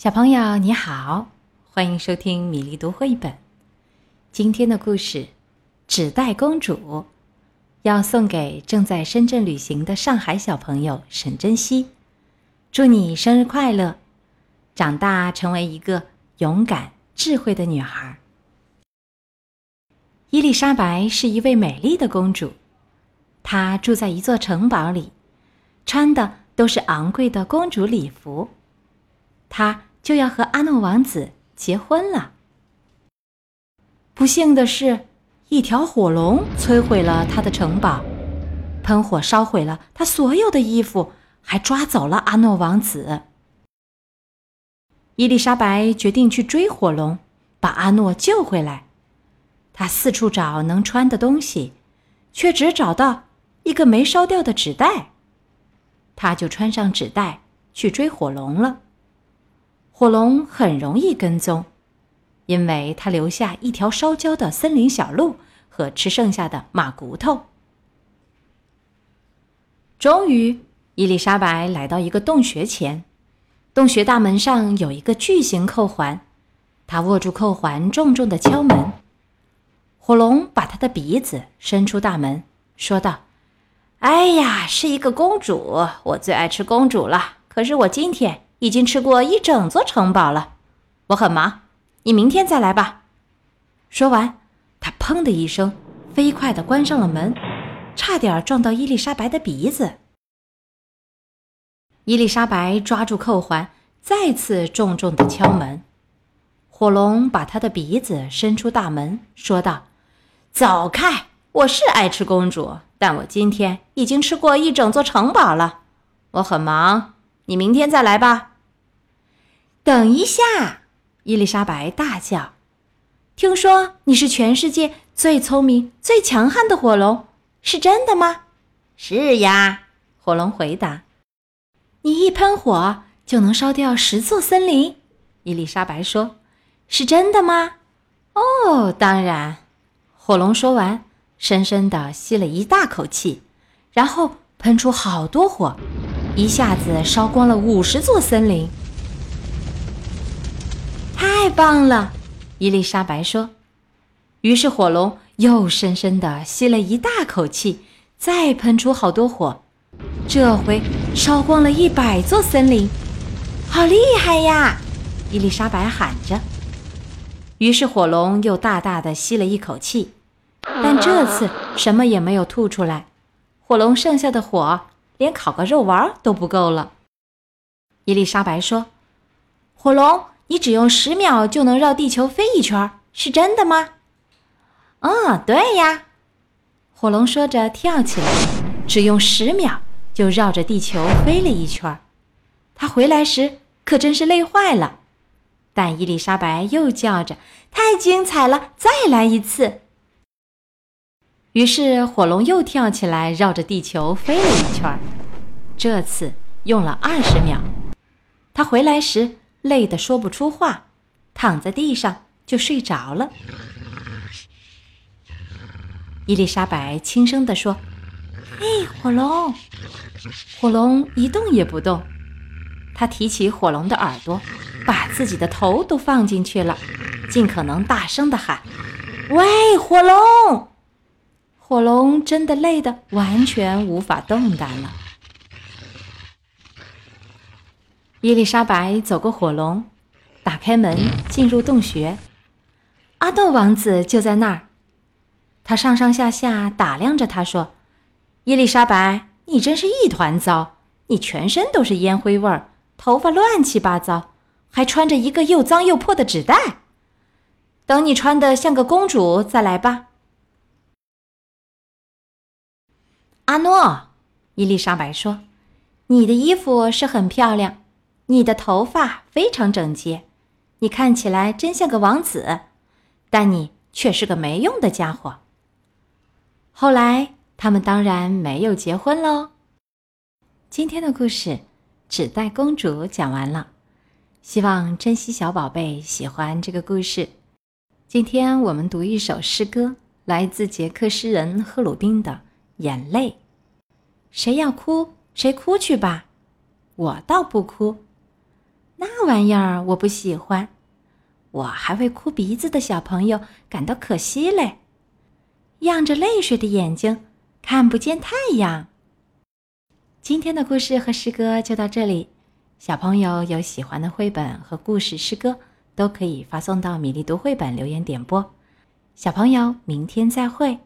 小朋友你好，欢迎收听米粒读绘本。今天的故事《纸袋公主》要送给正在深圳旅行的上海小朋友沈珍惜，祝你生日快乐，长大成为一个勇敢、智慧的女孩。伊丽莎白是一位美丽的公主，她住在一座城堡里，穿的都是昂贵的公主礼服。她。就要和阿诺王子结婚了。不幸的是，一条火龙摧毁了他的城堡，喷火烧毁了他所有的衣服，还抓走了阿诺王子。伊丽莎白决定去追火龙，把阿诺救回来。她四处找能穿的东西，却只找到一个没烧掉的纸袋。她就穿上纸袋去追火龙了。火龙很容易跟踪，因为它留下一条烧焦的森林小路和吃剩下的马骨头。终于，伊丽莎白来到一个洞穴前，洞穴大门上有一个巨型扣环，她握住扣环，重重的敲门。火龙把他的鼻子伸出大门，说道：“哎呀，是一个公主，我最爱吃公主了。可是我今天……”已经吃过一整座城堡了，我很忙，你明天再来吧。说完，他砰的一声，飞快地关上了门，差点撞到伊丽莎白的鼻子。伊丽莎白抓住扣环，再次重重地敲门。火龙把他的鼻子伸出大门，说道：“走开！我是爱吃公主，但我今天已经吃过一整座城堡了，我很忙，你明天再来吧。”等一下！伊丽莎白大叫：“听说你是全世界最聪明、最强悍的火龙，是真的吗？”“是呀。”火龙回答。“你一喷火就能烧掉十座森林。”伊丽莎白说。“是真的吗？”“哦，当然。”火龙说完，深深地吸了一大口气，然后喷出好多火，一下子烧光了五十座森林。太棒了，伊丽莎白说。于是火龙又深深地吸了一大口气，再喷出好多火，这回烧光了一百座森林，好厉害呀！伊丽莎白喊着。于是火龙又大大的吸了一口气，但这次什么也没有吐出来。火龙剩下的火连烤个肉丸都不够了。伊丽莎白说：“火龙。”你只用十秒就能绕地球飞一圈，是真的吗？嗯，对呀。火龙说着跳起来，只用十秒就绕着地球飞了一圈。他回来时可真是累坏了。但伊丽莎白又叫着：“太精彩了，再来一次！”于是火龙又跳起来，绕着地球飞了一圈。这次用了二十秒。他回来时。累得说不出话，躺在地上就睡着了。伊丽莎白轻声地说：“嘿，火龙！”火龙一动也不动。他提起火龙的耳朵，把自己的头都放进去了，尽可能大声地喊：“喂，火龙！”火龙真的累得完全无法动弹了。伊丽莎白走过火龙，打开门进入洞穴。阿豆王子就在那儿，他上上下下打量着她，说：“伊丽莎白，你真是一团糟！你全身都是烟灰味儿，头发乱七八糟，还穿着一个又脏又破的纸袋。等你穿的像个公主再来吧。”阿诺，伊丽莎白说：“你的衣服是很漂亮。”你的头发非常整洁，你看起来真像个王子，但你却是个没用的家伙。后来，他们当然没有结婚喽。今天的故事《纸袋公主》讲完了，希望珍惜小宝贝喜欢这个故事。今天我们读一首诗歌，来自捷克诗人赫鲁宾的《眼泪》。谁要哭，谁哭去吧，我倒不哭。那玩意儿我不喜欢。我还为哭鼻子的小朋友感到可惜嘞，漾着泪水的眼睛看不见太阳。今天的故事和诗歌就到这里，小朋友有喜欢的绘本和故事诗歌，都可以发送到米粒读绘本留言点播。小朋友，明天再会。